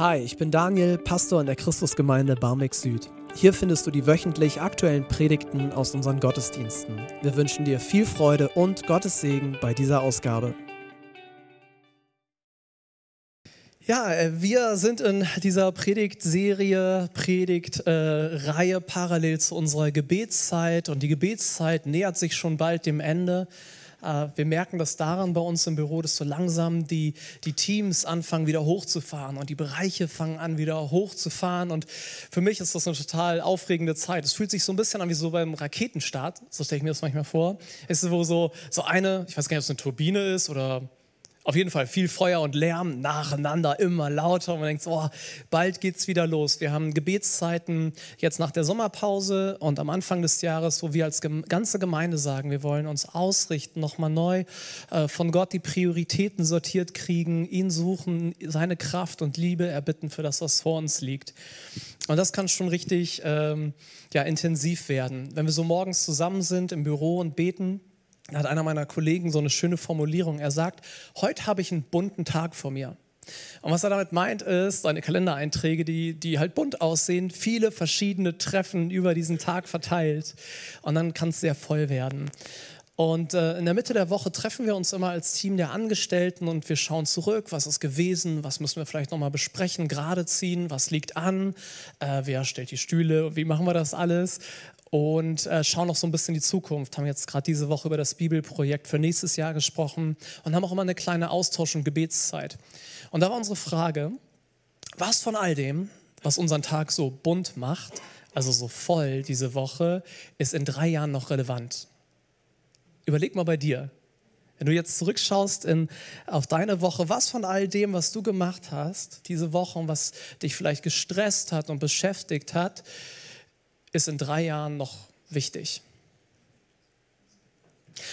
Hi, ich bin Daniel, Pastor in der Christusgemeinde Barmbek Süd. Hier findest du die wöchentlich aktuellen Predigten aus unseren Gottesdiensten. Wir wünschen dir viel Freude und Gottes Segen bei dieser Ausgabe. Ja, äh, wir sind in dieser Predigtserie, Predigtreihe äh, parallel zu unserer Gebetszeit und die Gebetszeit nähert sich schon bald dem Ende. Äh, wir merken das daran bei uns im Büro, dass so langsam die, die Teams anfangen wieder hochzufahren und die Bereiche fangen an wieder hochzufahren. Und für mich ist das eine total aufregende Zeit. Es fühlt sich so ein bisschen an wie so beim Raketenstart, so stelle ich mir das manchmal vor. Es ist wo so, so eine, ich weiß gar nicht, ob es eine Turbine ist oder auf jeden Fall viel Feuer und Lärm nacheinander, immer lauter. Und man denkt, oh, bald geht's wieder los. Wir haben Gebetszeiten jetzt nach der Sommerpause und am Anfang des Jahres, wo wir als ganze Gemeinde sagen, wir wollen uns ausrichten, nochmal neu äh, von Gott die Prioritäten sortiert kriegen, ihn suchen, seine Kraft und Liebe erbitten für das, was vor uns liegt. Und das kann schon richtig ähm, ja, intensiv werden. Wenn wir so morgens zusammen sind im Büro und beten, hat einer meiner Kollegen so eine schöne Formulierung. Er sagt, heute habe ich einen bunten Tag vor mir. Und was er damit meint, ist seine Kalendereinträge, die, die halt bunt aussehen, viele verschiedene Treffen über diesen Tag verteilt. Und dann kann es sehr voll werden. Und äh, in der Mitte der Woche treffen wir uns immer als Team der Angestellten und wir schauen zurück, was ist gewesen, was müssen wir vielleicht nochmal besprechen, gerade ziehen, was liegt an, äh, wer stellt die Stühle, wie machen wir das alles und äh, schauen noch so ein bisschen in die Zukunft. Haben jetzt gerade diese Woche über das Bibelprojekt für nächstes Jahr gesprochen und haben auch immer eine kleine Austausch- und Gebetszeit. Und da war unsere Frage, was von all dem, was unseren Tag so bunt macht, also so voll diese Woche, ist in drei Jahren noch relevant? Überleg mal bei dir. Wenn du jetzt zurückschaust in, auf deine Woche, was von all dem, was du gemacht hast, diese Woche und was dich vielleicht gestresst hat und beschäftigt hat, ist in drei Jahren noch wichtig.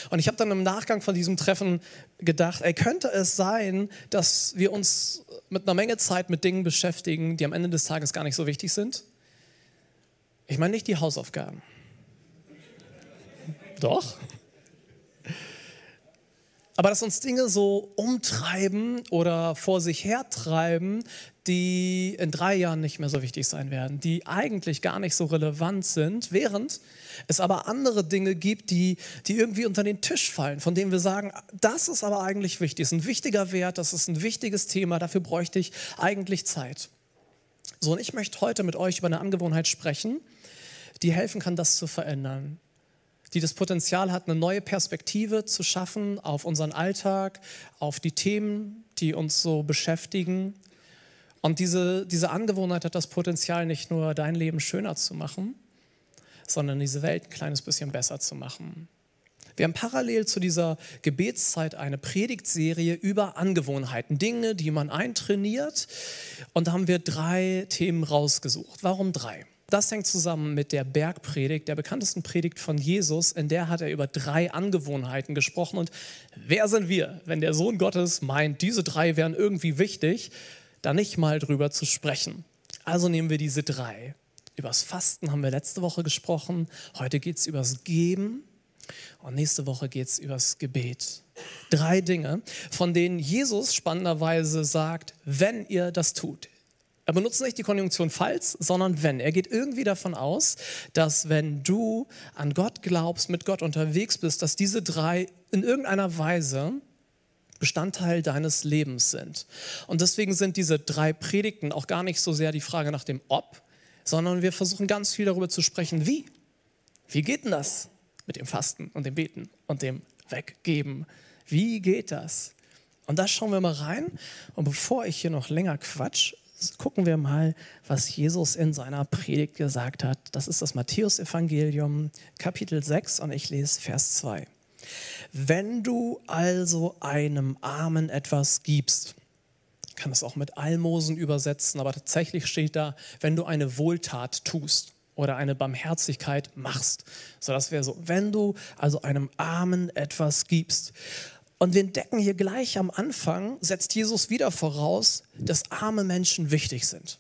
Und ich habe dann im Nachgang von diesem Treffen gedacht, ey, könnte es sein, dass wir uns mit einer Menge Zeit mit Dingen beschäftigen, die am Ende des Tages gar nicht so wichtig sind? Ich meine nicht die Hausaufgaben. Doch. Aber dass uns Dinge so umtreiben oder vor sich hertreiben, die in drei Jahren nicht mehr so wichtig sein werden, die eigentlich gar nicht so relevant sind, während es aber andere Dinge gibt, die, die irgendwie unter den Tisch fallen, von denen wir sagen, das ist aber eigentlich wichtig, ist ein wichtiger Wert, das ist ein wichtiges Thema, dafür bräuchte ich eigentlich Zeit. So, und ich möchte heute mit euch über eine Angewohnheit sprechen, die helfen kann, das zu verändern die das Potenzial hat, eine neue Perspektive zu schaffen auf unseren Alltag, auf die Themen, die uns so beschäftigen. Und diese, diese Angewohnheit hat das Potenzial, nicht nur dein Leben schöner zu machen, sondern diese Welt ein kleines bisschen besser zu machen. Wir haben parallel zu dieser Gebetszeit eine Predigtserie über Angewohnheiten, Dinge, die man eintrainiert. Und da haben wir drei Themen rausgesucht. Warum drei? Das hängt zusammen mit der Bergpredigt, der bekanntesten Predigt von Jesus. In der hat er über drei Angewohnheiten gesprochen. Und wer sind wir, wenn der Sohn Gottes meint, diese drei wären irgendwie wichtig, da nicht mal drüber zu sprechen? Also nehmen wir diese drei. Übers Fasten haben wir letzte Woche gesprochen. Heute geht es übers Geben. Und nächste Woche geht es übers Gebet. Drei Dinge, von denen Jesus spannenderweise sagt, wenn ihr das tut, er benutzt nicht die Konjunktion falls, sondern wenn. Er geht irgendwie davon aus, dass wenn du an Gott glaubst, mit Gott unterwegs bist, dass diese drei in irgendeiner Weise Bestandteil deines Lebens sind. Und deswegen sind diese drei Predigten auch gar nicht so sehr die Frage nach dem Ob, sondern wir versuchen ganz viel darüber zu sprechen, wie. Wie geht denn das mit dem Fasten und dem Beten und dem Weggeben? Wie geht das? Und da schauen wir mal rein. Und bevor ich hier noch länger quatsch, gucken wir mal, was Jesus in seiner Predigt gesagt hat. Das ist das Matthäusevangelium, Kapitel 6 und ich lese Vers 2. Wenn du also einem Armen etwas gibst, kann es auch mit Almosen übersetzen, aber tatsächlich steht da, wenn du eine Wohltat tust oder eine Barmherzigkeit machst. So, das wäre so, wenn du also einem Armen etwas gibst. Und wir entdecken hier gleich am Anfang, setzt Jesus wieder voraus, dass arme Menschen wichtig sind.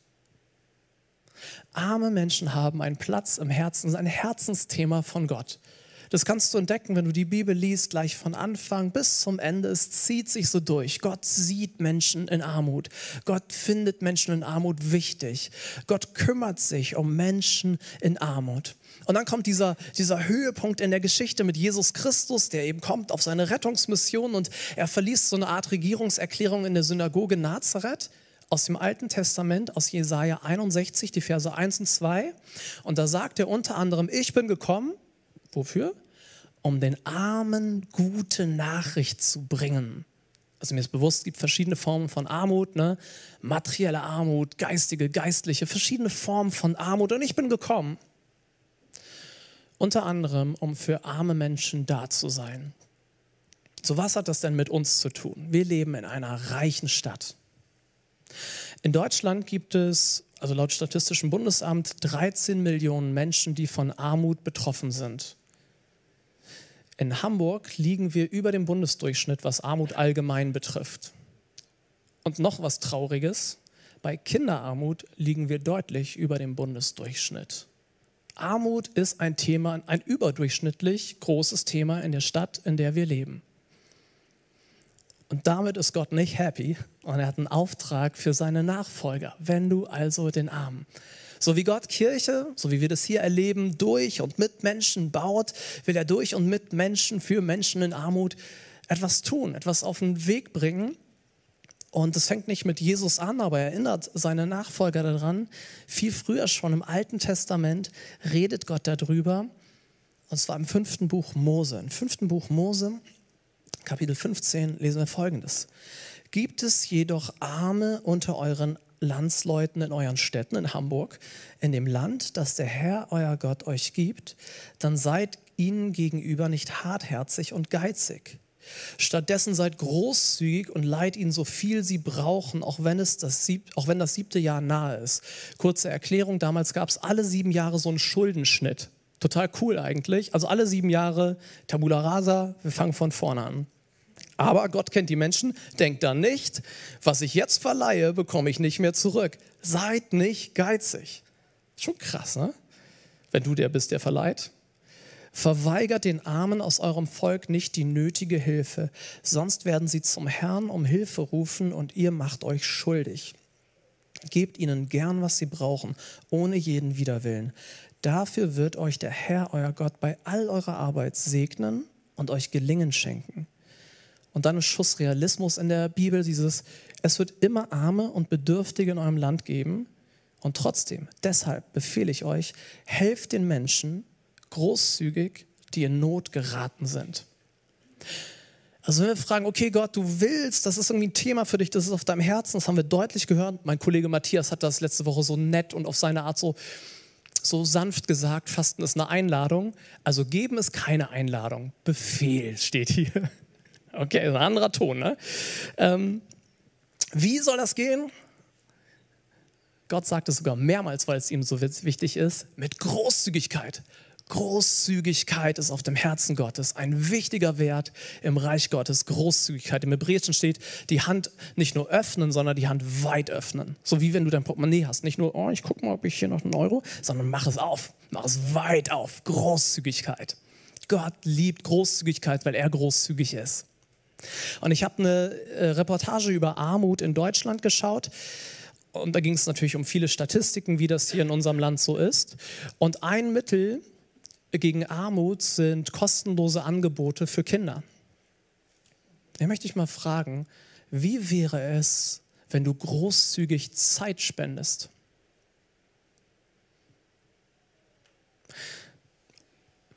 Arme Menschen haben einen Platz im Herzen, ein Herzensthema von Gott. Das kannst du entdecken, wenn du die Bibel liest, gleich von Anfang bis zum Ende. Es zieht sich so durch. Gott sieht Menschen in Armut. Gott findet Menschen in Armut wichtig. Gott kümmert sich um Menschen in Armut. Und dann kommt dieser, dieser Höhepunkt in der Geschichte mit Jesus Christus, der eben kommt auf seine Rettungsmission und er verliest so eine Art Regierungserklärung in der Synagoge Nazareth aus dem Alten Testament, aus Jesaja 61, die Verse 1 und 2. Und da sagt er unter anderem: Ich bin gekommen, wofür? Um den Armen gute Nachricht zu bringen. Also mir ist bewusst, es gibt verschiedene Formen von Armut, ne? materielle Armut, geistige, geistliche, verschiedene Formen von Armut. Und ich bin gekommen, unter anderem, um für arme Menschen da zu sein. So was hat das denn mit uns zu tun? Wir leben in einer reichen Stadt. In Deutschland gibt es, also laut Statistischem Bundesamt, 13 Millionen Menschen, die von Armut betroffen sind. In Hamburg liegen wir über dem Bundesdurchschnitt, was Armut allgemein betrifft. Und noch was Trauriges, bei Kinderarmut liegen wir deutlich über dem Bundesdurchschnitt. Armut ist ein Thema, ein überdurchschnittlich großes Thema in der Stadt, in der wir leben. Und damit ist Gott nicht happy und er hat einen Auftrag für seine Nachfolger. Wenn du also den Armen. So wie Gott Kirche, so wie wir das hier erleben, durch und mit Menschen baut, will er durch und mit Menschen, für Menschen in Armut etwas tun, etwas auf den Weg bringen. Und das fängt nicht mit Jesus an, aber er erinnert seine Nachfolger daran. Viel früher schon im Alten Testament redet Gott darüber. Und zwar im fünften Buch Mose. Im fünften Buch Mose Kapitel 15 lesen wir folgendes. Gibt es jedoch Arme unter euren Landsleuten in euren Städten in Hamburg, in dem Land, das der Herr, euer Gott, euch gibt, dann seid ihnen gegenüber nicht hartherzig und geizig. Stattdessen seid großzügig und leiht ihnen so viel sie brauchen, auch wenn, es das, sieb, auch wenn das siebte Jahr nahe ist. Kurze Erklärung, damals gab es alle sieben Jahre so einen Schuldenschnitt. Total cool eigentlich. Also alle sieben Jahre Tabula Rasa, wir fangen von vorne an. Aber Gott kennt die Menschen, denkt dann nicht, was ich jetzt verleihe, bekomme ich nicht mehr zurück. Seid nicht geizig. Schon krass, ne? Wenn du der bist, der verleiht. Verweigert den Armen aus eurem Volk nicht die nötige Hilfe, sonst werden sie zum Herrn um Hilfe rufen und ihr macht euch schuldig. Gebt ihnen gern, was sie brauchen, ohne jeden Widerwillen. Dafür wird euch der Herr, euer Gott, bei all eurer Arbeit segnen und euch Gelingen schenken. Und dann ein Schuss Realismus in der Bibel, dieses, es wird immer Arme und Bedürftige in eurem Land geben. Und trotzdem, deshalb befehle ich euch, helft den Menschen großzügig, die in Not geraten sind. Also wenn wir fragen, okay Gott, du willst, das ist irgendwie ein Thema für dich, das ist auf deinem Herzen, das haben wir deutlich gehört. Mein Kollege Matthias hat das letzte Woche so nett und auf seine Art so, so sanft gesagt, Fasten ist eine Einladung. Also geben ist keine Einladung, Befehl steht hier. Okay, ein anderer Ton. Ne? Ähm, wie soll das gehen? Gott sagt es sogar mehrmals, weil es ihm so wichtig ist, mit Großzügigkeit. Großzügigkeit ist auf dem Herzen Gottes ein wichtiger Wert im Reich Gottes. Großzügigkeit. Im Hebräischen steht, die Hand nicht nur öffnen, sondern die Hand weit öffnen. So wie wenn du dein Portemonnaie hast. Nicht nur, oh, ich gucke mal, ob ich hier noch einen Euro, sondern mach es auf. Mach es weit auf. Großzügigkeit. Gott liebt Großzügigkeit, weil er großzügig ist. Und ich habe eine äh, Reportage über Armut in Deutschland geschaut. Und da ging es natürlich um viele Statistiken, wie das hier in unserem Land so ist. Und ein Mittel gegen Armut sind kostenlose Angebote für Kinder. Da möchte ich mal fragen, wie wäre es, wenn du großzügig Zeit spendest?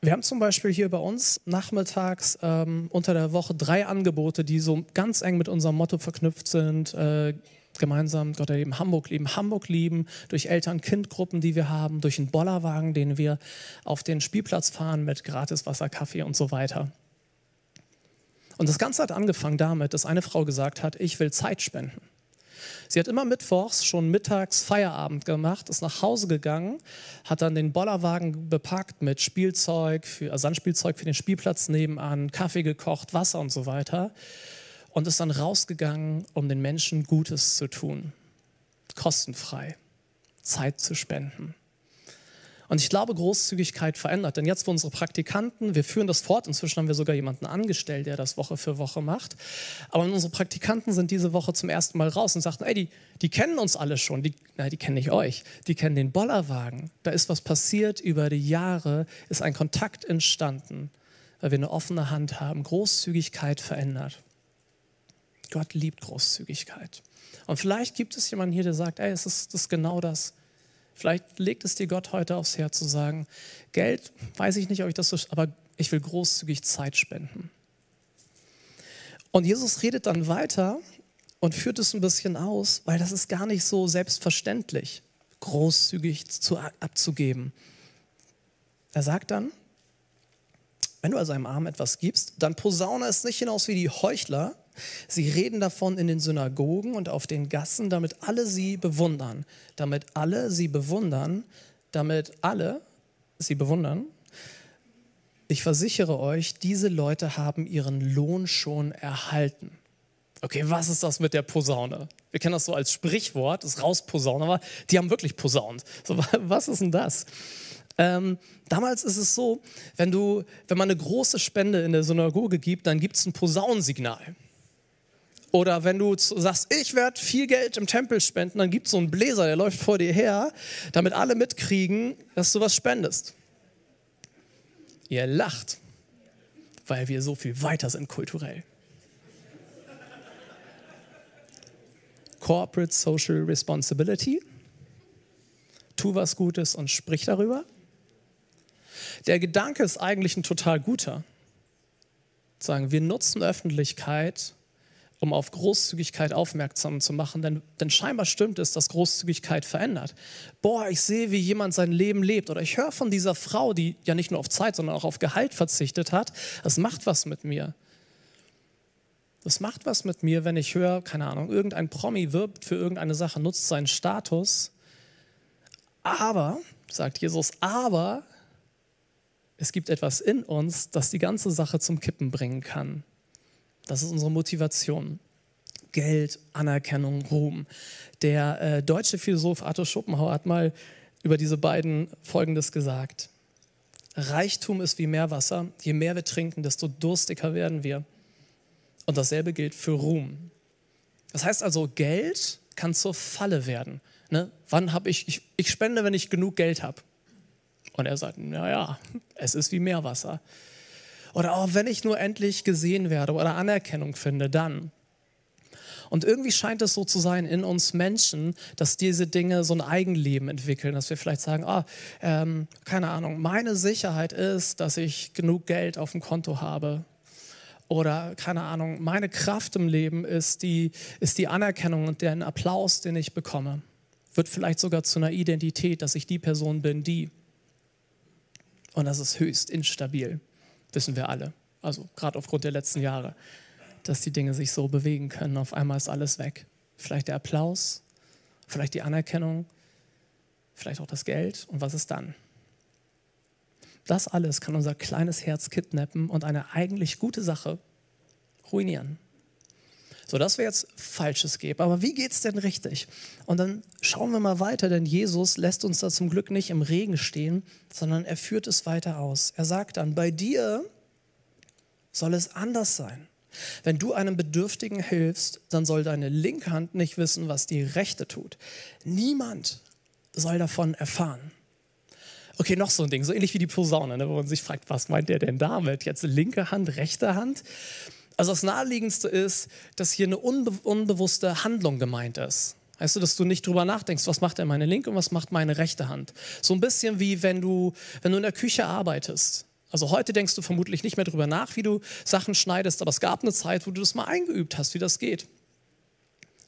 Wir haben zum Beispiel hier bei uns nachmittags ähm, unter der Woche drei Angebote, die so ganz eng mit unserem Motto verknüpft sind. Äh, gemeinsam Gott erleben, Hamburg lieben, Hamburg lieben, durch Eltern-Kind-Gruppen, die wir haben, durch einen Bollerwagen, den wir auf den Spielplatz fahren mit gratis Wasser, Kaffee und so weiter. Und das Ganze hat angefangen damit, dass eine Frau gesagt hat, ich will Zeit spenden. Sie hat immer mittwochs schon mittags Feierabend gemacht, ist nach Hause gegangen, hat dann den Bollerwagen bepackt mit Spielzeug, für, also Sandspielzeug für den Spielplatz nebenan, Kaffee gekocht, Wasser und so weiter und ist dann rausgegangen, um den Menschen Gutes zu tun. Kostenfrei. Zeit zu spenden. Und ich glaube, Großzügigkeit verändert. Denn jetzt, wo unsere Praktikanten, wir führen das fort, inzwischen haben wir sogar jemanden angestellt, der das Woche für Woche macht. Aber unsere Praktikanten sind diese Woche zum ersten Mal raus und sagten, ey, die, die kennen uns alle schon. Die, nein, die kennen nicht euch. Die kennen den Bollerwagen. Da ist was passiert über die Jahre, ist ein Kontakt entstanden, weil wir eine offene Hand haben. Großzügigkeit verändert. Gott liebt Großzügigkeit. Und vielleicht gibt es jemanden hier, der sagt, ey, es ist, ist genau das. Vielleicht legt es dir Gott heute aufs Herz zu sagen, Geld, weiß ich nicht, ob ich das so, aber ich will großzügig Zeit spenden. Und Jesus redet dann weiter und führt es ein bisschen aus, weil das ist gar nicht so selbstverständlich, großzügig zu, abzugeben. Er sagt dann, wenn du also einem Armen etwas gibst, dann posaune es nicht hinaus wie die Heuchler, Sie reden davon in den Synagogen und auf den Gassen, damit alle sie bewundern. Damit alle sie bewundern, damit alle sie bewundern. Ich versichere euch, diese Leute haben ihren Lohn schon erhalten. Okay, was ist das mit der Posaune? Wir kennen das so als Sprichwort, das Rausposaunen, aber die haben wirklich posaunt. So, was ist denn das? Ähm, damals ist es so, wenn, du, wenn man eine große Spende in der Synagoge gibt, dann gibt es ein Posaunensignal. Oder wenn du sagst, ich werde viel Geld im Tempel spenden, dann gibt es so einen Bläser, der läuft vor dir her, damit alle mitkriegen, dass du was spendest. Ihr lacht, weil wir so viel weiter sind kulturell. Corporate Social Responsibility. Tu was Gutes und sprich darüber. Der Gedanke ist eigentlich ein total guter. Sagen, wir nutzen Öffentlichkeit, um auf Großzügigkeit aufmerksam zu machen, denn, denn scheinbar stimmt es, dass Großzügigkeit verändert. Boah, ich sehe, wie jemand sein Leben lebt oder ich höre von dieser Frau, die ja nicht nur auf Zeit, sondern auch auf Gehalt verzichtet hat. Das macht was mit mir. Das macht was mit mir, wenn ich höre, keine Ahnung, irgendein Promi wirbt für irgendeine Sache, nutzt seinen Status. Aber, sagt Jesus, aber es gibt etwas in uns, das die ganze Sache zum Kippen bringen kann. Das ist unsere Motivation. Geld, Anerkennung, Ruhm. Der äh, deutsche Philosoph Arthur Schopenhauer hat mal über diese beiden Folgendes gesagt. Reichtum ist wie Meerwasser. Je mehr wir trinken, desto durstiger werden wir. Und dasselbe gilt für Ruhm. Das heißt also, Geld kann zur Falle werden. Ne? Wann habe ich, ich, ich spende, wenn ich genug Geld habe. Und er sagt, naja, es ist wie Meerwasser. Oder auch wenn ich nur endlich gesehen werde oder Anerkennung finde, dann. Und irgendwie scheint es so zu sein in uns Menschen, dass diese Dinge so ein Eigenleben entwickeln, dass wir vielleicht sagen, ah, ähm, keine Ahnung, meine Sicherheit ist, dass ich genug Geld auf dem Konto habe. Oder keine Ahnung, meine Kraft im Leben ist die, ist die Anerkennung und den Applaus, den ich bekomme. Wird vielleicht sogar zu einer Identität, dass ich die Person bin, die. Und das ist höchst instabil wissen wir alle. Also gerade aufgrund der letzten Jahre, dass die Dinge sich so bewegen können. Auf einmal ist alles weg. Vielleicht der Applaus, vielleicht die Anerkennung, vielleicht auch das Geld. Und was ist dann? Das alles kann unser kleines Herz kidnappen und eine eigentlich gute Sache ruinieren. So, dass wir jetzt Falsches geben. Aber wie geht es denn richtig? Und dann schauen wir mal weiter, denn Jesus lässt uns da zum Glück nicht im Regen stehen, sondern er führt es weiter aus. Er sagt dann, bei dir soll es anders sein. Wenn du einem Bedürftigen hilfst, dann soll deine linke Hand nicht wissen, was die rechte tut. Niemand soll davon erfahren. Okay, noch so ein Ding, so ähnlich wie die Posaune, ne, wo man sich fragt, was meint der denn damit? Jetzt linke Hand, rechte Hand? Also das Naheliegendste ist, dass hier eine unbe unbewusste Handlung gemeint ist. Weißt du, dass du nicht drüber nachdenkst, was macht denn meine linke und was macht meine rechte Hand. So ein bisschen wie wenn du, wenn du in der Küche arbeitest. Also heute denkst du vermutlich nicht mehr drüber nach, wie du Sachen schneidest, aber es gab eine Zeit, wo du das mal eingeübt hast, wie das geht.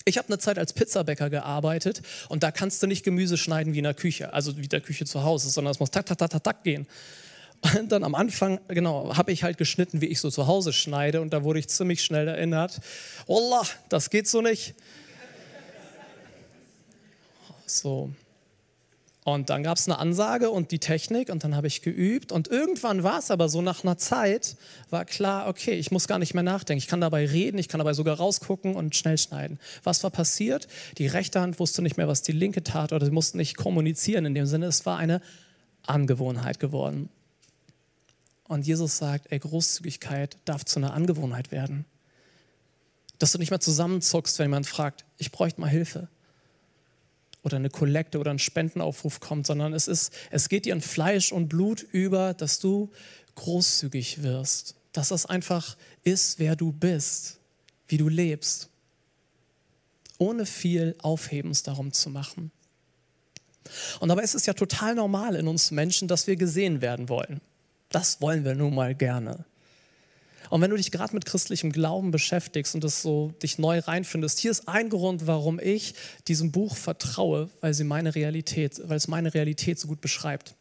Ich habe eine Zeit als Pizzabäcker gearbeitet und da kannst du nicht Gemüse schneiden wie in der Küche, also wie der Küche zu Hause, sondern es muss tak, tak, tak, tak, tak gehen. Und dann am Anfang, genau, habe ich halt geschnitten, wie ich so zu Hause schneide. Und da wurde ich ziemlich schnell erinnert, Wallah, das geht so nicht. So. Und dann gab es eine Ansage und die Technik und dann habe ich geübt. Und irgendwann war es aber so, nach einer Zeit war klar, okay, ich muss gar nicht mehr nachdenken. Ich kann dabei reden, ich kann dabei sogar rausgucken und schnell schneiden. Was war passiert? Die rechte Hand wusste nicht mehr, was die linke tat oder sie mussten nicht kommunizieren in dem Sinne. Es war eine Angewohnheit geworden. Und Jesus sagt, ey, Großzügigkeit darf zu einer Angewohnheit werden. Dass du nicht mehr zusammenzuckst, wenn jemand fragt, ich bräuchte mal Hilfe. Oder eine Kollekte oder ein Spendenaufruf kommt, sondern es, ist, es geht dir in Fleisch und Blut über, dass du großzügig wirst. Dass das einfach ist, wer du bist, wie du lebst. Ohne viel Aufhebens darum zu machen. Und dabei ist es ja total normal in uns Menschen, dass wir gesehen werden wollen. Das wollen wir nun mal gerne. Und wenn du dich gerade mit christlichem Glauben beschäftigst und das so dich neu reinfindest, hier ist ein Grund, warum ich diesem Buch vertraue, weil sie meine Realität, weil es meine Realität so gut beschreibt.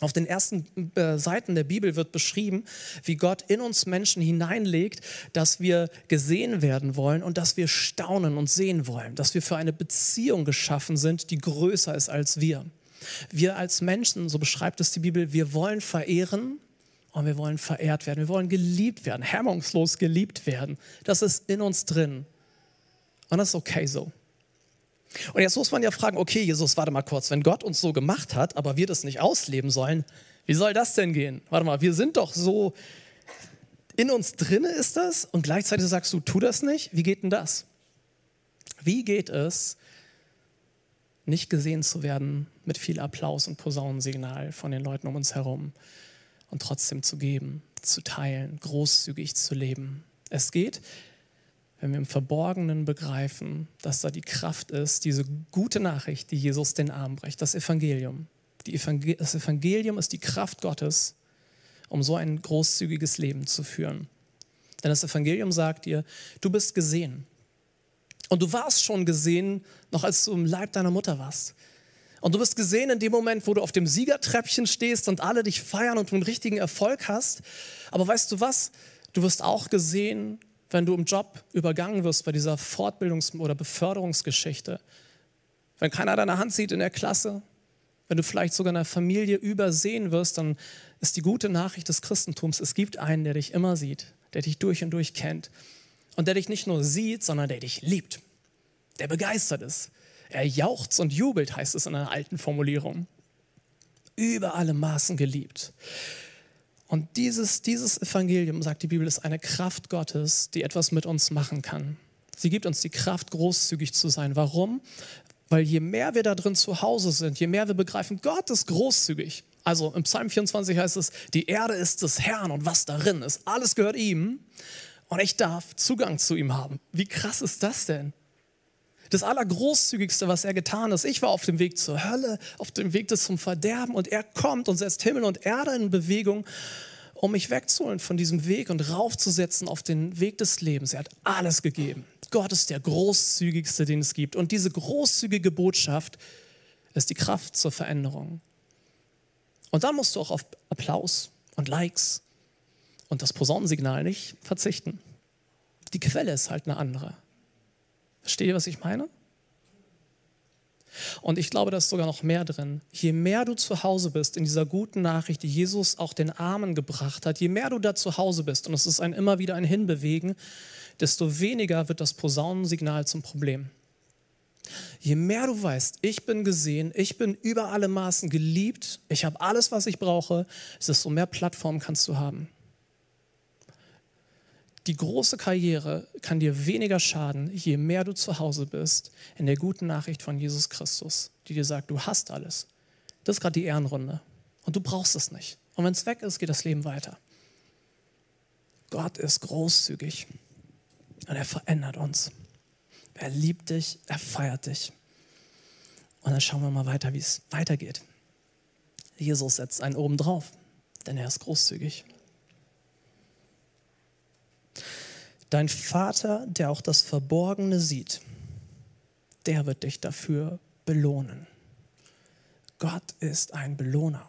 Auf den ersten äh, Seiten der Bibel wird beschrieben, wie Gott in uns Menschen hineinlegt, dass wir gesehen werden wollen und dass wir staunen und sehen wollen, dass wir für eine Beziehung geschaffen sind, die größer ist als wir. Wir als Menschen, so beschreibt es die Bibel, wir wollen verehren und wir wollen verehrt werden. Wir wollen geliebt werden, hemmungslos geliebt werden. Das ist in uns drin. Und das ist okay so. Und jetzt muss man ja fragen, okay, Jesus, warte mal kurz, wenn Gott uns so gemacht hat, aber wir das nicht ausleben sollen, wie soll das denn gehen? Warte mal, wir sind doch so, in uns drinne ist das und gleichzeitig sagst du, tu das nicht. Wie geht denn das? Wie geht es, nicht gesehen zu werden mit viel Applaus und Posaunensignal von den Leuten um uns herum und trotzdem zu geben, zu teilen, großzügig zu leben? Es geht, wenn wir im Verborgenen begreifen, dass da die Kraft ist, diese gute Nachricht, die Jesus den Arm bricht, das Evangelium. Evangel das Evangelium ist die Kraft Gottes, um so ein großzügiges Leben zu führen. Denn das Evangelium sagt dir, du bist gesehen. Und du warst schon gesehen, noch als du im Leib deiner Mutter warst. Und du bist gesehen in dem Moment, wo du auf dem Siegertreppchen stehst und alle dich feiern und du einen richtigen Erfolg hast. Aber weißt du was? Du wirst auch gesehen, wenn du im Job übergangen wirst bei dieser Fortbildungs- oder Beförderungsgeschichte, wenn keiner deine Hand sieht in der Klasse, wenn du vielleicht sogar in der Familie übersehen wirst, dann ist die gute Nachricht des Christentums, es gibt einen, der dich immer sieht, der dich durch und durch kennt und der dich nicht nur sieht, sondern der dich liebt, der begeistert ist. Er jauchzt und jubelt, heißt es in einer alten Formulierung. Über alle Maßen geliebt. Und dieses, dieses Evangelium, sagt die Bibel, ist eine Kraft Gottes, die etwas mit uns machen kann. Sie gibt uns die Kraft, großzügig zu sein. Warum? Weil je mehr wir da drin zu Hause sind, je mehr wir begreifen, Gott ist großzügig. Also im Psalm 24 heißt es, die Erde ist des Herrn und was darin ist, alles gehört ihm. Und ich darf Zugang zu ihm haben. Wie krass ist das denn? das Allergroßzügigste, was er getan hat. Ich war auf dem Weg zur Hölle, auf dem Weg zum Verderben und er kommt und setzt Himmel und Erde in Bewegung, um mich wegzuholen von diesem Weg und raufzusetzen auf den Weg des Lebens. Er hat alles gegeben. Gott ist der großzügigste, den es gibt. Und diese großzügige Botschaft ist die Kraft zur Veränderung. Und dann musst du auch auf Applaus und Likes und das Posaunensignal nicht verzichten. Die Quelle ist halt eine andere. Versteht ihr, was ich meine? Und ich glaube, da ist sogar noch mehr drin. Je mehr du zu Hause bist in dieser guten Nachricht, die Jesus auch den Armen gebracht hat, je mehr du da zu Hause bist, und es ist ein immer wieder ein Hinbewegen, desto weniger wird das Posaunensignal zum Problem. Je mehr du weißt, ich bin gesehen, ich bin über alle Maßen geliebt, ich habe alles, was ich brauche, desto mehr Plattform kannst du haben die große Karriere kann dir weniger schaden, je mehr du zu Hause bist in der guten Nachricht von Jesus Christus, die dir sagt, du hast alles. Das ist gerade die Ehrenrunde und du brauchst es nicht. Und wenn es weg ist, geht das Leben weiter. Gott ist großzügig und er verändert uns. Er liebt dich, er feiert dich. Und dann schauen wir mal weiter, wie es weitergeht. Jesus setzt einen oben drauf, denn er ist großzügig. Dein Vater, der auch das Verborgene sieht, der wird dich dafür belohnen. Gott ist ein Belohner.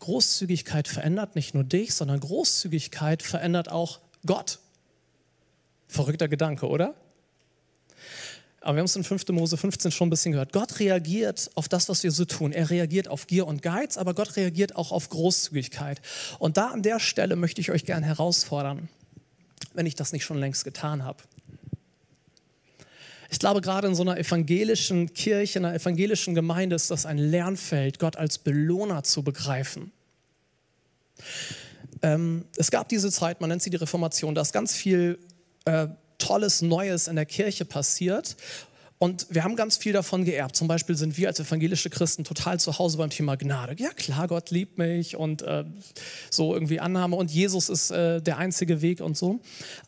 Großzügigkeit verändert nicht nur dich, sondern Großzügigkeit verändert auch Gott. Verrückter Gedanke, oder? Aber wir haben es in 5. Mose 15 schon ein bisschen gehört. Gott reagiert auf das, was wir so tun. Er reagiert auf Gier und Geiz, aber Gott reagiert auch auf Großzügigkeit. Und da an der Stelle möchte ich euch gerne herausfordern wenn ich das nicht schon längst getan habe. Ich glaube, gerade in so einer evangelischen Kirche, in einer evangelischen Gemeinde ist das ein Lernfeld, Gott als Belohner zu begreifen. Ähm, es gab diese Zeit, man nennt sie die Reformation, da ist ganz viel äh, Tolles, Neues in der Kirche passiert. Und wir haben ganz viel davon geerbt. Zum Beispiel sind wir als evangelische Christen total zu Hause beim Thema Gnade. Ja klar, Gott liebt mich und äh, so irgendwie Annahme und Jesus ist äh, der einzige Weg und so.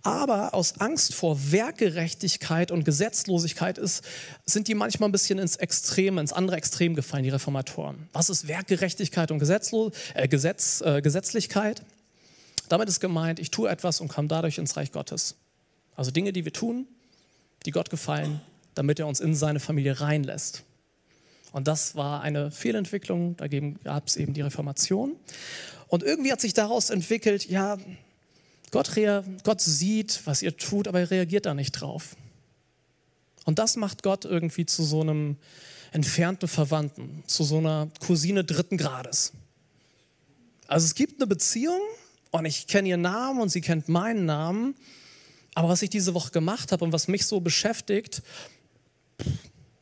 Aber aus Angst vor Werkgerechtigkeit und Gesetzlosigkeit ist, sind die manchmal ein bisschen ins Extrem, ins andere Extrem gefallen, die Reformatoren. Was ist Werkgerechtigkeit und Gesetzlo äh, Gesetz, äh, Gesetzlichkeit? Damit ist gemeint, ich tue etwas und komme dadurch ins Reich Gottes. Also Dinge, die wir tun, die Gott gefallen, damit er uns in seine Familie reinlässt. Und das war eine Fehlentwicklung, da gab es eben die Reformation. Und irgendwie hat sich daraus entwickelt, ja, Gott, Gott sieht, was ihr tut, aber er reagiert da nicht drauf. Und das macht Gott irgendwie zu so einem entfernten Verwandten, zu so einer Cousine dritten Grades. Also es gibt eine Beziehung und ich kenne ihren Namen und sie kennt meinen Namen. Aber was ich diese Woche gemacht habe und was mich so beschäftigt,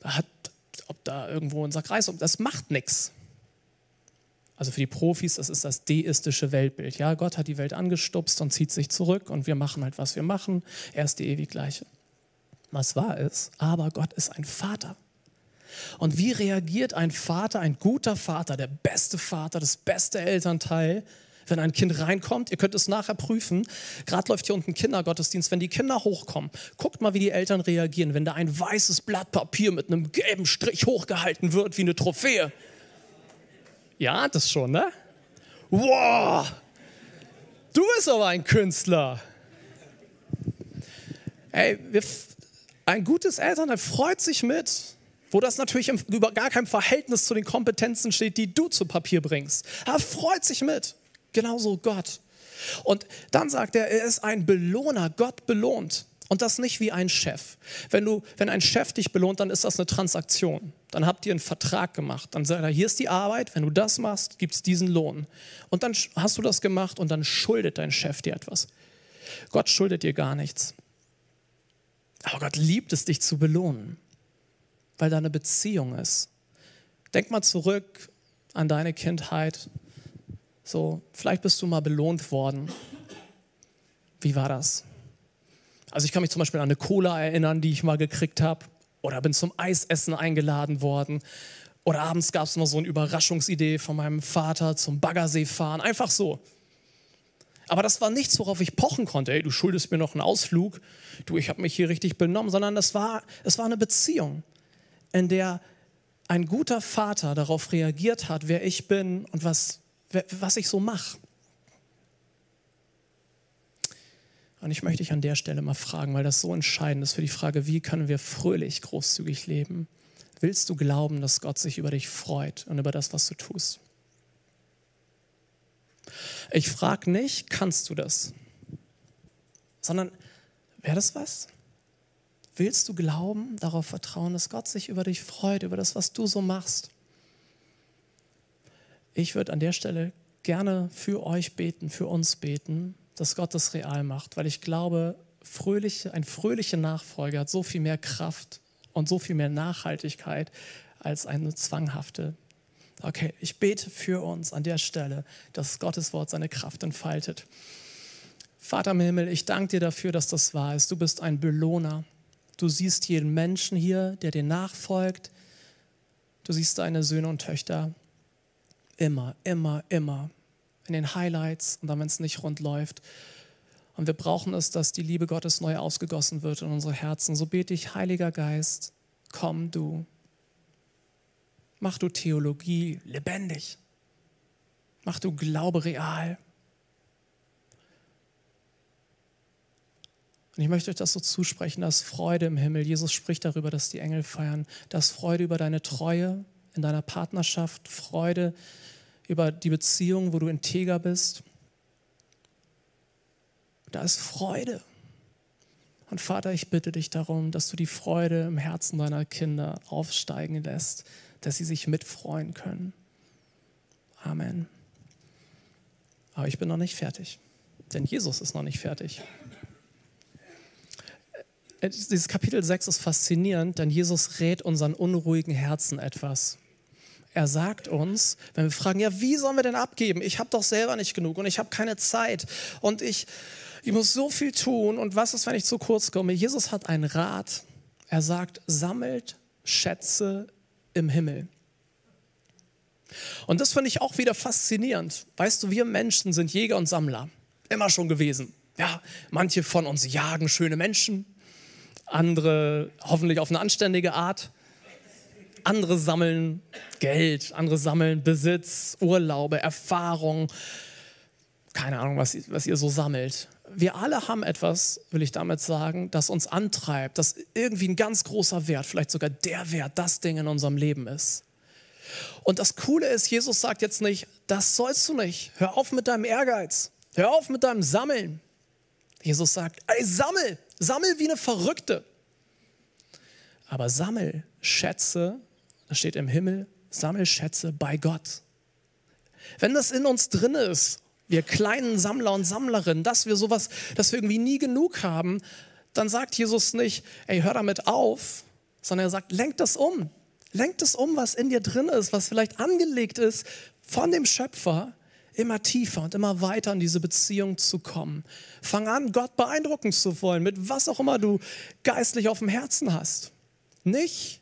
hat, ob da irgendwo ein Sack Reis, das macht nichts. Also für die Profis, das ist das deistische Weltbild. Ja, Gott hat die Welt angestupst und zieht sich zurück und wir machen halt, was wir machen. Er ist die ewig gleiche. Was wahr ist, aber Gott ist ein Vater. Und wie reagiert ein Vater, ein guter Vater, der beste Vater, das beste Elternteil, wenn ein Kind reinkommt. Ihr könnt es nachher prüfen. Gerade läuft hier unten Kindergottesdienst. Wenn die Kinder hochkommen, guckt mal, wie die Eltern reagieren, wenn da ein weißes Blatt Papier mit einem gelben Strich hochgehalten wird wie eine Trophäe. Ja, das schon, ne? Wow! Du bist aber ein Künstler. Ey, ein gutes Elternteil freut sich mit, wo das natürlich im, über gar kein Verhältnis zu den Kompetenzen steht, die du zu Papier bringst. Er freut sich mit. Genauso Gott. Und dann sagt er, er ist ein Belohner. Gott belohnt. Und das nicht wie ein Chef. Wenn, du, wenn ein Chef dich belohnt, dann ist das eine Transaktion. Dann habt ihr einen Vertrag gemacht. Dann sagt er, hier ist die Arbeit, wenn du das machst, gibt es diesen Lohn. Und dann hast du das gemacht und dann schuldet dein Chef dir etwas. Gott schuldet dir gar nichts. Aber Gott liebt es, dich zu belohnen, weil da eine Beziehung ist. Denk mal zurück an deine Kindheit, so, vielleicht bist du mal belohnt worden. Wie war das? Also ich kann mich zum Beispiel an eine Cola erinnern, die ich mal gekriegt habe. Oder bin zum Eisessen eingeladen worden. Oder abends gab es noch so eine Überraschungsidee von meinem Vater zum Baggersee fahren. Einfach so. Aber das war nichts, worauf ich pochen konnte. Ey, du schuldest mir noch einen Ausflug. Du, ich habe mich hier richtig benommen. Sondern das war, es war eine Beziehung, in der ein guter Vater darauf reagiert hat, wer ich bin und was, was ich so mache. Und ich möchte dich an der Stelle mal fragen, weil das so entscheidend ist für die Frage, wie können wir fröhlich, großzügig leben? Willst du glauben, dass Gott sich über dich freut und über das, was du tust? Ich frage nicht, kannst du das? Sondern, wäre das was? Willst du glauben, darauf vertrauen, dass Gott sich über dich freut, über das, was du so machst? Ich würde an der Stelle gerne für euch beten, für uns beten, dass Gott das real macht, weil ich glaube, fröhliche, ein fröhlicher Nachfolger hat so viel mehr Kraft und so viel mehr Nachhaltigkeit als eine zwanghafte. Okay, ich bete für uns an der Stelle, dass Gottes Wort seine Kraft entfaltet. Vater im Himmel, ich danke dir dafür, dass das wahr ist. Du bist ein Belohner. Du siehst jeden Menschen hier, der dir nachfolgt. Du siehst deine Söhne und Töchter immer, immer, immer in den Highlights und dann, wenn es nicht rund läuft. Und wir brauchen es, dass die Liebe Gottes neu ausgegossen wird in unsere Herzen. So bete ich, Heiliger Geist, komm du. Mach du Theologie lebendig. Mach du Glaube real. Und ich möchte euch das so zusprechen, dass Freude im Himmel, Jesus spricht darüber, dass die Engel feiern, dass Freude über deine Treue in deiner Partnerschaft, Freude über die Beziehung, wo du integer bist. Da ist Freude. Und Vater, ich bitte dich darum, dass du die Freude im Herzen deiner Kinder aufsteigen lässt, dass sie sich mitfreuen können. Amen. Aber ich bin noch nicht fertig, denn Jesus ist noch nicht fertig. dieses Kapitel 6 ist faszinierend, denn Jesus rät unseren unruhigen Herzen etwas. Er sagt uns, wenn wir fragen, ja, wie sollen wir denn abgeben? Ich habe doch selber nicht genug und ich habe keine Zeit und ich, ich muss so viel tun und was ist, wenn ich zu kurz komme? Jesus hat einen Rat. Er sagt, sammelt Schätze im Himmel. Und das finde ich auch wieder faszinierend. Weißt du, wir Menschen sind Jäger und Sammler. Immer schon gewesen. Ja, manche von uns jagen schöne Menschen, andere hoffentlich auf eine anständige Art. Andere sammeln Geld, andere sammeln Besitz, Urlaube, Erfahrung. Keine Ahnung, was, was ihr so sammelt. Wir alle haben etwas, will ich damit sagen, das uns antreibt, das irgendwie ein ganz großer Wert, vielleicht sogar der Wert, das Ding in unserem Leben ist. Und das Coole ist, Jesus sagt jetzt nicht, das sollst du nicht. Hör auf mit deinem Ehrgeiz. Hör auf mit deinem Sammeln. Jesus sagt, ey, sammel, sammel wie eine Verrückte. Aber sammel Schätze, das steht im Himmel, sammel Schätze bei Gott. Wenn das in uns drin ist, wir kleinen Sammler und Sammlerinnen, dass wir sowas, dass wir irgendwie nie genug haben, dann sagt Jesus nicht, ey, hör damit auf, sondern er sagt, lenk das um. Lenk das um, was in dir drin ist, was vielleicht angelegt ist von dem Schöpfer, immer tiefer und immer weiter in diese Beziehung zu kommen. Fang an, Gott beeindrucken zu wollen, mit was auch immer du geistlich auf dem Herzen hast. Nicht,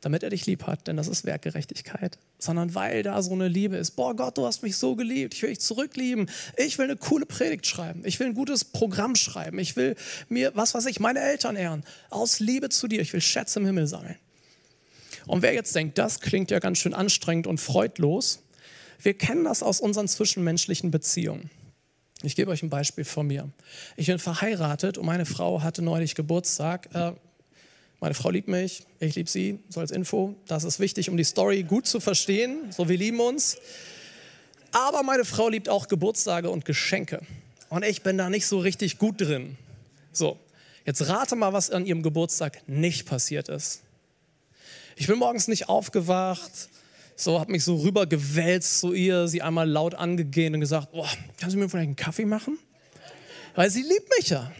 damit er dich lieb hat, denn das ist Werkgerechtigkeit, sondern weil da so eine Liebe ist. Boah, Gott, du hast mich so geliebt, ich will dich zurücklieben. Ich will eine coole Predigt schreiben, ich will ein gutes Programm schreiben, ich will mir, was weiß ich, meine Eltern ehren, aus Liebe zu dir. Ich will Schätze im Himmel sammeln. Und wer jetzt denkt, das klingt ja ganz schön anstrengend und freudlos, wir kennen das aus unseren zwischenmenschlichen Beziehungen. Ich gebe euch ein Beispiel von mir. Ich bin verheiratet und meine Frau hatte neulich Geburtstag. Äh, meine Frau liebt mich, ich liebe sie, so als Info. Das ist wichtig, um die Story gut zu verstehen. So, wir lieben uns. Aber meine Frau liebt auch Geburtstage und Geschenke. Und ich bin da nicht so richtig gut drin. So, jetzt rate mal, was an ihrem Geburtstag nicht passiert ist. Ich bin morgens nicht aufgewacht, so habe mich so rübergewälzt zu ihr, sie einmal laut angegehen und gesagt, oh, kannst du mir vielleicht einen Kaffee machen? Weil sie liebt mich ja.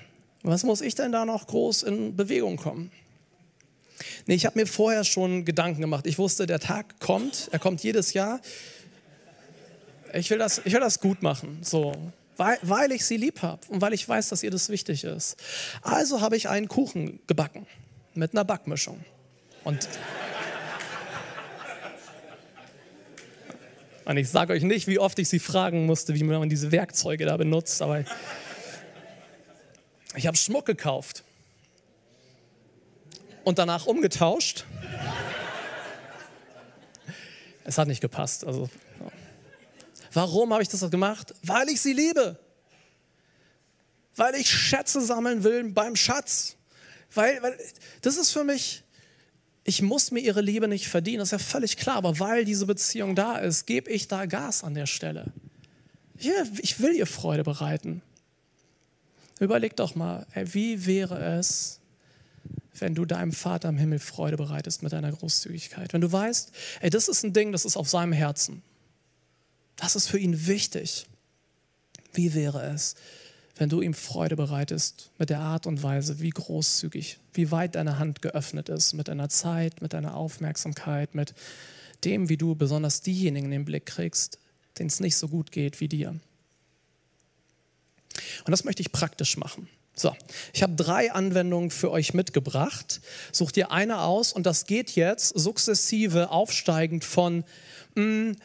Was muss ich denn da noch groß in Bewegung kommen? Nee, ich habe mir vorher schon Gedanken gemacht. Ich wusste, der Tag kommt, er kommt jedes Jahr. Ich will das, ich will das gut machen, so, weil, weil ich sie lieb habe und weil ich weiß, dass ihr das wichtig ist. Also habe ich einen Kuchen gebacken mit einer Backmischung. Und Und ich sage euch nicht, wie oft ich sie fragen musste, wie man diese Werkzeuge da benutzt, aber ich habe Schmuck gekauft und danach umgetauscht. Es hat nicht gepasst. Also, warum habe ich das gemacht? Weil ich sie liebe. Weil ich Schätze sammeln will beim Schatz. Weil, weil das ist für mich ich muss mir ihre Liebe nicht verdienen, das ist ja völlig klar, aber weil diese Beziehung da ist, gebe ich da Gas an der Stelle. Ja, ich will ihr Freude bereiten. Überleg doch mal, ey, wie wäre es, wenn du deinem Vater im Himmel Freude bereitest mit deiner Großzügigkeit? Wenn du weißt, ey, das ist ein Ding, das ist auf seinem Herzen. Das ist für ihn wichtig. Wie wäre es, wenn du ihm Freude bereitest mit der Art und Weise, wie großzügig, wie weit deine Hand geöffnet ist, mit deiner Zeit, mit deiner Aufmerksamkeit, mit dem, wie du besonders diejenigen in den Blick kriegst, denen es nicht so gut geht wie dir. Und das möchte ich praktisch machen. So, ich habe drei Anwendungen für euch mitgebracht. Such dir eine aus und das geht jetzt sukzessive aufsteigend von mh, hm,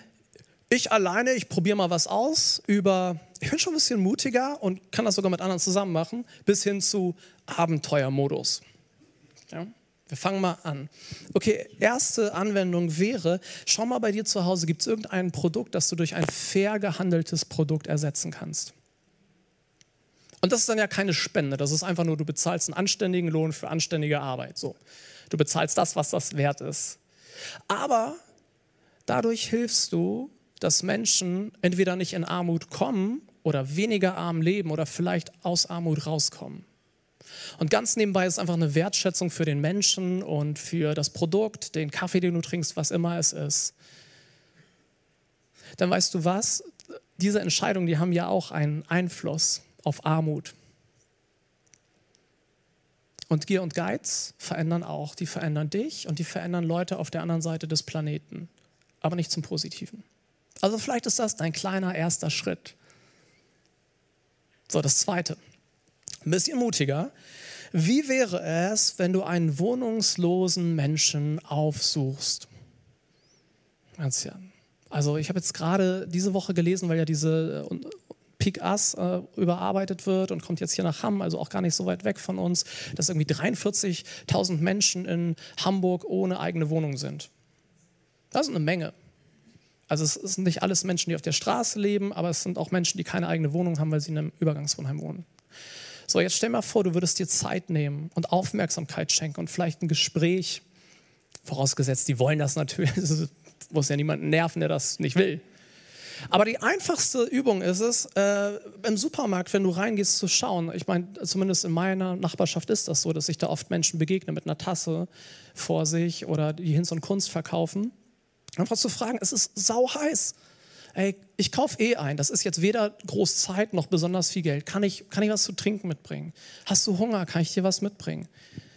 ich alleine, ich probiere mal was aus, über ich bin schon ein bisschen mutiger und kann das sogar mit anderen zusammen machen, bis hin zu Abenteuermodus. Ja? Wir fangen mal an. Okay, erste Anwendung wäre, schau mal bei dir zu Hause, gibt es irgendein Produkt, das du durch ein fair gehandeltes Produkt ersetzen kannst? Und das ist dann ja keine Spende, das ist einfach nur, du bezahlst einen anständigen Lohn für anständige Arbeit. So. Du bezahlst das, was das wert ist. Aber dadurch hilfst du, dass Menschen entweder nicht in Armut kommen oder weniger arm leben oder vielleicht aus Armut rauskommen. Und ganz nebenbei ist einfach eine Wertschätzung für den Menschen und für das Produkt, den Kaffee, den du trinkst, was immer es ist. Dann weißt du was? Diese Entscheidungen, die haben ja auch einen Einfluss auf Armut. Und Gier und Geiz verändern auch. Die verändern dich und die verändern Leute auf der anderen Seite des Planeten. Aber nicht zum Positiven. Also vielleicht ist das dein kleiner erster Schritt. So, das zweite. Ein bisschen mutiger. Wie wäre es, wenn du einen wohnungslosen Menschen aufsuchst? Ganz ja. Also ich habe jetzt gerade diese Woche gelesen, weil ja diese Pik Ass äh, überarbeitet wird und kommt jetzt hier nach Hamm, also auch gar nicht so weit weg von uns, dass irgendwie 43.000 Menschen in Hamburg ohne eigene Wohnung sind. Das ist eine Menge. Also es sind nicht alles Menschen, die auf der Straße leben, aber es sind auch Menschen, die keine eigene Wohnung haben, weil sie in einem Übergangswohnheim wohnen. So, jetzt stell mal vor, du würdest dir Zeit nehmen und Aufmerksamkeit schenken und vielleicht ein Gespräch, vorausgesetzt, die wollen das natürlich, es muss ja niemanden nerven, der das nicht will. Aber die einfachste Übung ist es, äh, im Supermarkt, wenn du reingehst, zu schauen. Ich meine, zumindest in meiner Nachbarschaft ist das so, dass ich da oft Menschen begegne mit einer Tasse vor sich oder die Hinz und Kunst verkaufen. Einfach zu fragen, es ist sau heiß. Ey, ich kaufe eh ein. Das ist jetzt weder groß Zeit noch besonders viel Geld. Kann ich, kann ich was zu trinken mitbringen? Hast du Hunger? Kann ich dir was mitbringen?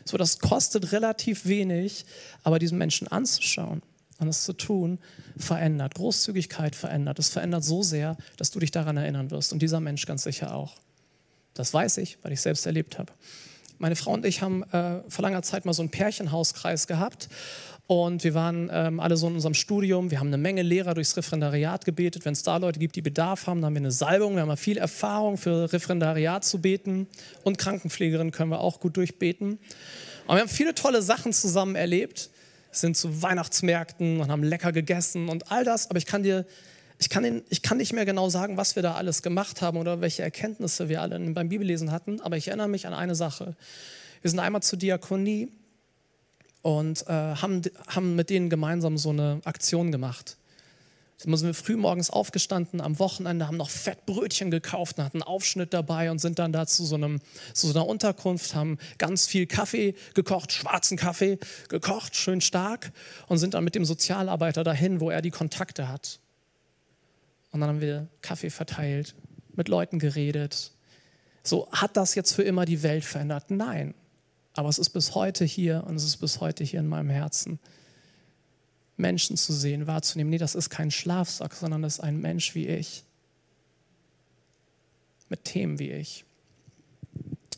So, das kostet relativ wenig, aber diesen Menschen anzuschauen und es zu tun, verändert. Großzügigkeit verändert. Es verändert so sehr, dass du dich daran erinnern wirst. Und dieser Mensch ganz sicher auch. Das weiß ich, weil ich selbst erlebt habe. Meine Frau und ich haben äh, vor langer Zeit mal so einen Pärchenhauskreis gehabt. Und wir waren ähm, alle so in unserem Studium. Wir haben eine Menge Lehrer durchs Referendariat gebetet. Wenn es da Leute gibt, die Bedarf haben, dann haben wir eine Salbung. Wir haben viel Erfahrung für Referendariat zu beten. Und Krankenpflegerinnen können wir auch gut durchbeten. Und wir haben viele tolle Sachen zusammen erlebt sind zu Weihnachtsmärkten und haben lecker gegessen und all das. Aber ich kann dir, ich kann, ich kann nicht mehr genau sagen, was wir da alles gemacht haben oder welche Erkenntnisse wir alle beim Bibellesen hatten. Aber ich erinnere mich an eine Sache. Wir sind einmal zur Diakonie und äh, haben, haben mit denen gemeinsam so eine Aktion gemacht. Sind wir früh morgens aufgestanden, am Wochenende haben noch Fettbrötchen gekauft, hatten einen Aufschnitt dabei und sind dann da zu so, einem, zu so einer Unterkunft, haben ganz viel Kaffee gekocht, schwarzen Kaffee gekocht, schön stark und sind dann mit dem Sozialarbeiter dahin, wo er die Kontakte hat. Und dann haben wir Kaffee verteilt, mit Leuten geredet. So, hat das jetzt für immer die Welt verändert? Nein. Aber es ist bis heute hier und es ist bis heute hier in meinem Herzen. Menschen zu sehen, wahrzunehmen. Nee, das ist kein Schlafsack, sondern das ist ein Mensch wie ich. Mit Themen wie ich.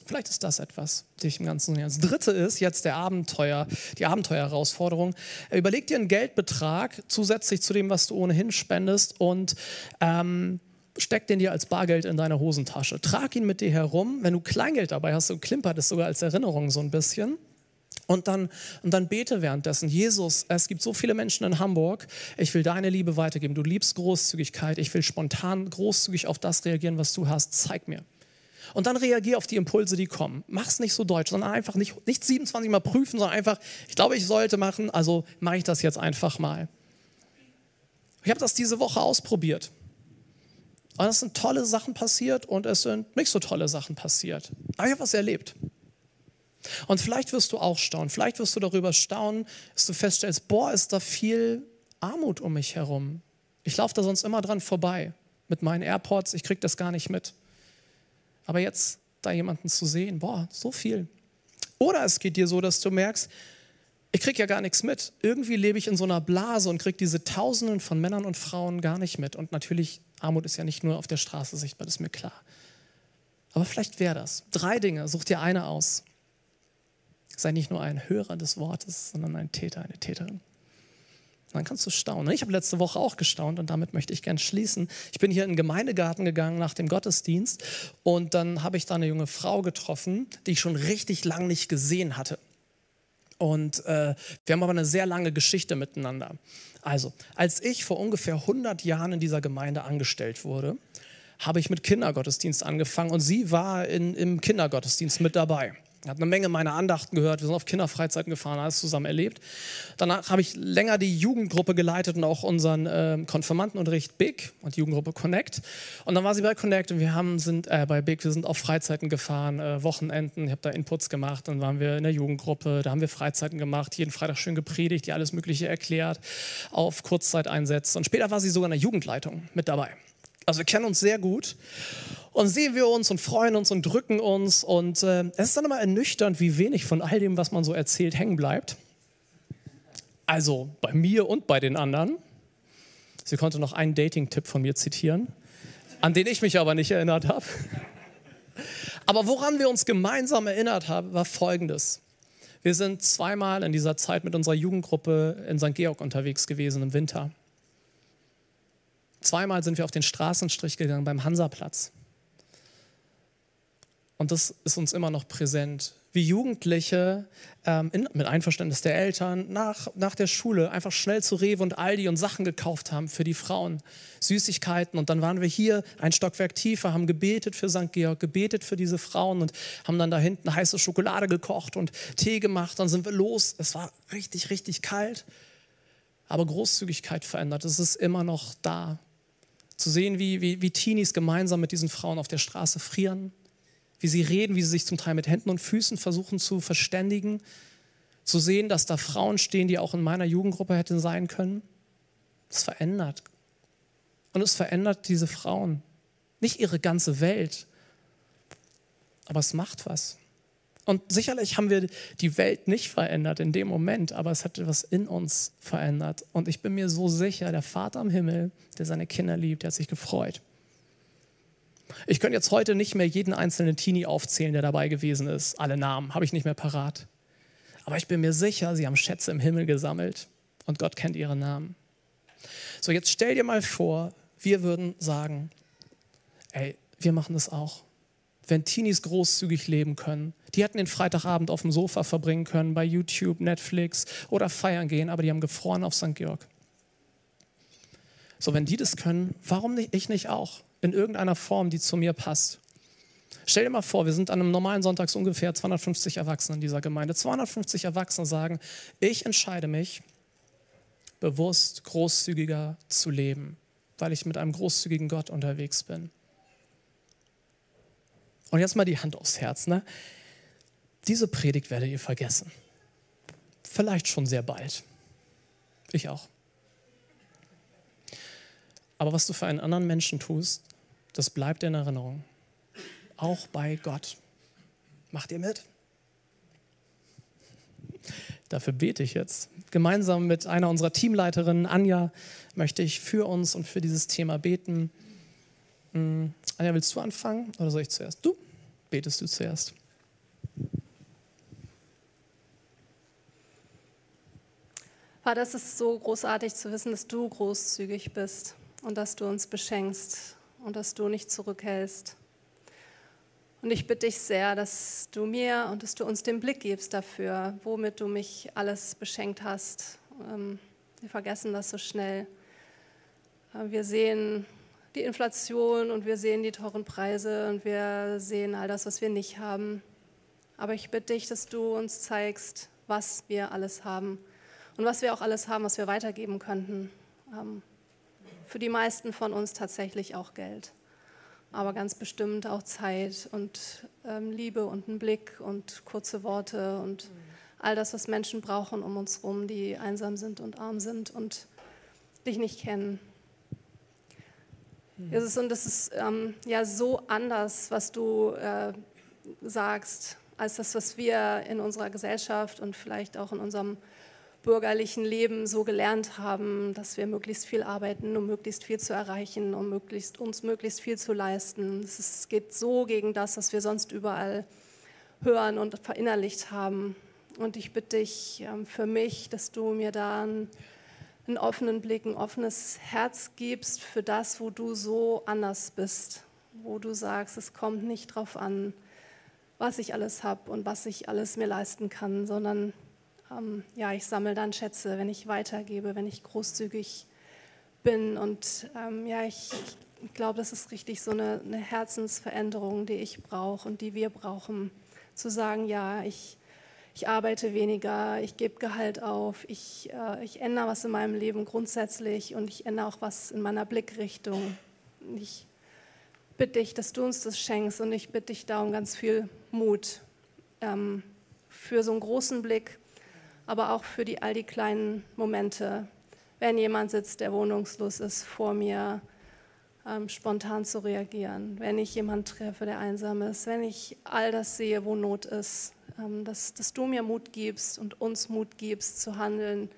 Vielleicht ist das etwas, die ich im Ganzen sehe. Das dritte ist jetzt der Abenteuer, die Abenteuerherausforderung. Überleg dir einen Geldbetrag zusätzlich zu dem, was du ohnehin spendest und ähm, steck den dir als Bargeld in deine Hosentasche. Trag ihn mit dir herum. Wenn du Kleingeld dabei hast, so klimpert es sogar als Erinnerung so ein bisschen. Und dann, und dann bete währenddessen, Jesus, es gibt so viele Menschen in Hamburg, ich will deine Liebe weitergeben. Du liebst Großzügigkeit, ich will spontan großzügig auf das reagieren, was du hast. Zeig mir. Und dann reagier auf die Impulse, die kommen. Mach es nicht so deutsch, sondern einfach nicht, nicht 27 Mal prüfen, sondern einfach, ich glaube, ich sollte machen, also mache ich das jetzt einfach mal. Ich habe das diese Woche ausprobiert. Und es sind tolle Sachen passiert und es sind nicht so tolle Sachen passiert. Aber ich habe was erlebt. Und vielleicht wirst du auch staunen, vielleicht wirst du darüber staunen, dass du feststellst, boah, ist da viel Armut um mich herum. Ich laufe da sonst immer dran vorbei mit meinen AirPods, ich kriege das gar nicht mit. Aber jetzt da jemanden zu sehen, boah, so viel. Oder es geht dir so, dass du merkst, ich kriege ja gar nichts mit. Irgendwie lebe ich in so einer Blase und kriege diese Tausenden von Männern und Frauen gar nicht mit. Und natürlich, Armut ist ja nicht nur auf der Straße sichtbar, das ist mir klar. Aber vielleicht wäre das. Drei Dinge, such dir eine aus. Sei nicht nur ein Hörer des Wortes, sondern ein Täter, eine Täterin. dann kannst du staunen. Ich habe letzte Woche auch gestaunt und damit möchte ich gern schließen. Ich bin hier in den Gemeindegarten gegangen nach dem Gottesdienst und dann habe ich da eine junge Frau getroffen, die ich schon richtig lang nicht gesehen hatte. Und äh, wir haben aber eine sehr lange Geschichte miteinander. Also, als ich vor ungefähr 100 Jahren in dieser Gemeinde angestellt wurde, habe ich mit Kindergottesdienst angefangen und sie war in, im Kindergottesdienst mit dabei. Hat eine Menge meiner Andachten gehört. Wir sind auf Kinderfreizeiten gefahren, alles zusammen erlebt. Danach habe ich länger die Jugendgruppe geleitet und auch unseren äh, Konfirmandenunterricht Big und die Jugendgruppe Connect. Und dann war sie bei Connect und wir haben, sind äh, bei Big, wir sind auf Freizeiten gefahren, äh, Wochenenden. Ich habe da Inputs gemacht. Dann waren wir in der Jugendgruppe, da haben wir Freizeiten gemacht, jeden Freitag schön gepredigt, die alles Mögliche erklärt, auf Kurzzeiteinsätze. Und später war sie sogar in der Jugendleitung mit dabei. Also wir kennen uns sehr gut. Und sehen wir uns und freuen uns und drücken uns. Und äh, es ist dann immer ernüchternd, wie wenig von all dem, was man so erzählt, hängen bleibt. Also bei mir und bei den anderen. Sie konnte noch einen Dating-Tipp von mir zitieren, an den ich mich aber nicht erinnert habe. Aber woran wir uns gemeinsam erinnert haben, war Folgendes. Wir sind zweimal in dieser Zeit mit unserer Jugendgruppe in St. Georg unterwegs gewesen im Winter. Zweimal sind wir auf den Straßenstrich gegangen beim Hansaplatz. Und das ist uns immer noch präsent. Wie Jugendliche ähm, in, mit Einverständnis der Eltern nach, nach der Schule einfach schnell zu Rewe und Aldi und Sachen gekauft haben für die Frauen. Süßigkeiten. Und dann waren wir hier ein Stockwerk tiefer, haben gebetet für St. Georg, gebetet für diese Frauen und haben dann da hinten heiße Schokolade gekocht und Tee gemacht. Dann sind wir los. Es war richtig, richtig kalt. Aber Großzügigkeit verändert. Es ist immer noch da. Zu sehen, wie, wie, wie Teenies gemeinsam mit diesen Frauen auf der Straße frieren wie sie reden, wie sie sich zum Teil mit Händen und Füßen versuchen zu verständigen, zu sehen, dass da Frauen stehen, die auch in meiner Jugendgruppe hätten sein können. Das verändert. Und es verändert diese Frauen. Nicht ihre ganze Welt, aber es macht was. Und sicherlich haben wir die Welt nicht verändert in dem Moment, aber es hat etwas in uns verändert. Und ich bin mir so sicher, der Vater im Himmel, der seine Kinder liebt, der hat sich gefreut. Ich könnte jetzt heute nicht mehr jeden einzelnen Teenie aufzählen, der dabei gewesen ist. Alle Namen habe ich nicht mehr parat. Aber ich bin mir sicher, sie haben Schätze im Himmel gesammelt und Gott kennt ihre Namen. So, jetzt stell dir mal vor, wir würden sagen, ey, wir machen das auch. Wenn Teenies großzügig leben können, die hätten den Freitagabend auf dem Sofa verbringen können, bei YouTube, Netflix oder feiern gehen, aber die haben gefroren auf St. Georg. So, wenn die das können, warum nicht, ich nicht auch? in irgendeiner Form, die zu mir passt. Stell dir mal vor, wir sind an einem normalen Sonntag so ungefähr 250 Erwachsene in dieser Gemeinde. 250 Erwachsene sagen, ich entscheide mich, bewusst großzügiger zu leben, weil ich mit einem großzügigen Gott unterwegs bin. Und jetzt mal die Hand aufs Herz. Ne? Diese Predigt werdet ihr vergessen. Vielleicht schon sehr bald. Ich auch. Aber was du für einen anderen Menschen tust, das bleibt in Erinnerung. Auch bei Gott. Macht ihr mit? Dafür bete ich jetzt. Gemeinsam mit einer unserer Teamleiterinnen, Anja, möchte ich für uns und für dieses Thema beten. Hm, Anja, willst du anfangen oder soll ich zuerst? Du? Betest du zuerst? Vater, es ist so großartig zu wissen, dass du großzügig bist und dass du uns beschenkst und dass du nicht zurückhältst. Und ich bitte dich sehr, dass du mir und dass du uns den Blick gibst dafür, womit du mich alles beschenkt hast. Ähm, wir vergessen das so schnell. Äh, wir sehen die Inflation und wir sehen die teuren Preise und wir sehen all das, was wir nicht haben. Aber ich bitte dich, dass du uns zeigst, was wir alles haben und was wir auch alles haben, was wir weitergeben könnten. Ähm, für die meisten von uns tatsächlich auch Geld, aber ganz bestimmt auch Zeit und ähm, Liebe und einen Blick und kurze Worte und all das, was Menschen brauchen um uns herum, die einsam sind und arm sind und dich nicht kennen. Mhm. Es ist, und es ist ähm, ja so anders, was du äh, sagst, als das, was wir in unserer Gesellschaft und vielleicht auch in unserem bürgerlichen Leben so gelernt haben, dass wir möglichst viel arbeiten, um möglichst viel zu erreichen, um möglichst, uns möglichst viel zu leisten. Es geht so gegen das, was wir sonst überall hören und verinnerlicht haben. Und ich bitte dich ähm, für mich, dass du mir da einen, einen offenen Blick, ein offenes Herz gibst für das, wo du so anders bist, wo du sagst, es kommt nicht darauf an, was ich alles habe und was ich alles mir leisten kann, sondern ähm, ja, ich sammle dann Schätze, wenn ich weitergebe, wenn ich großzügig bin. Und ähm, ja, ich, ich glaube, das ist richtig so eine, eine Herzensveränderung, die ich brauche und die wir brauchen, zu sagen, ja, ich, ich arbeite weniger, ich gebe Gehalt auf, ich, äh, ich ändere was in meinem Leben grundsätzlich und ich ändere auch was in meiner Blickrichtung. Ich bitte dich, dass du uns das schenkst und ich bitte dich darum ganz viel Mut ähm, für so einen großen Blick aber auch für die, all die kleinen Momente. Wenn jemand sitzt, der wohnungslos ist vor mir ähm, spontan zu reagieren, wenn ich jemanden treffe, der einsam ist, wenn ich all das sehe, wo Not ist, ähm, dass, dass du mir Mut gibst und uns Mut gibst zu handeln,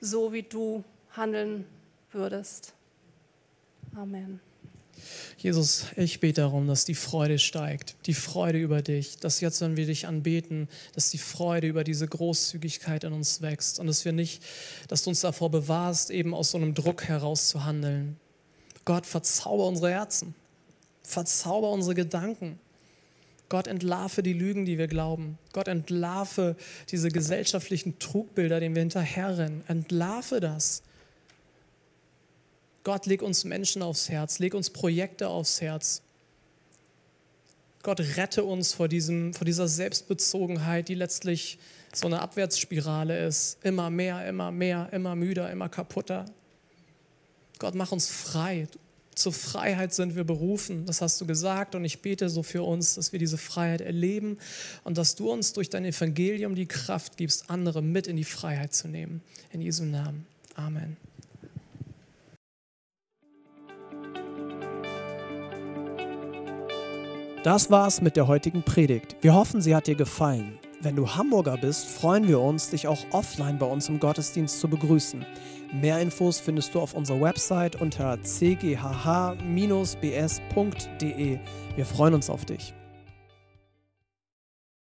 so wie du handeln würdest. Amen. Jesus, ich bete darum, dass die Freude steigt, die Freude über dich, dass jetzt, wenn wir dich anbeten, dass die Freude über diese Großzügigkeit in uns wächst und dass wir nicht, dass du uns davor bewahrst, eben aus so einem Druck heraus zu handeln. Gott, verzauber unsere Herzen, verzauber unsere Gedanken. Gott entlarve die Lügen, die wir glauben. Gott entlarve diese gesellschaftlichen Trugbilder, denen wir hinterherrennen. Entlarve das. Gott, leg uns Menschen aufs Herz, leg uns Projekte aufs Herz. Gott, rette uns vor, diesem, vor dieser Selbstbezogenheit, die letztlich so eine Abwärtsspirale ist. Immer mehr, immer mehr, immer müder, immer kaputter. Gott, mach uns frei. Zur Freiheit sind wir berufen, das hast du gesagt und ich bete so für uns, dass wir diese Freiheit erleben und dass du uns durch dein Evangelium die Kraft gibst, andere mit in die Freiheit zu nehmen. In Jesu Namen. Amen. Das war's mit der heutigen Predigt. Wir hoffen, sie hat dir gefallen. Wenn du Hamburger bist, freuen wir uns, dich auch offline bei uns im Gottesdienst zu begrüßen. Mehr Infos findest du auf unserer Website unter cghh-bs.de. Wir freuen uns auf dich.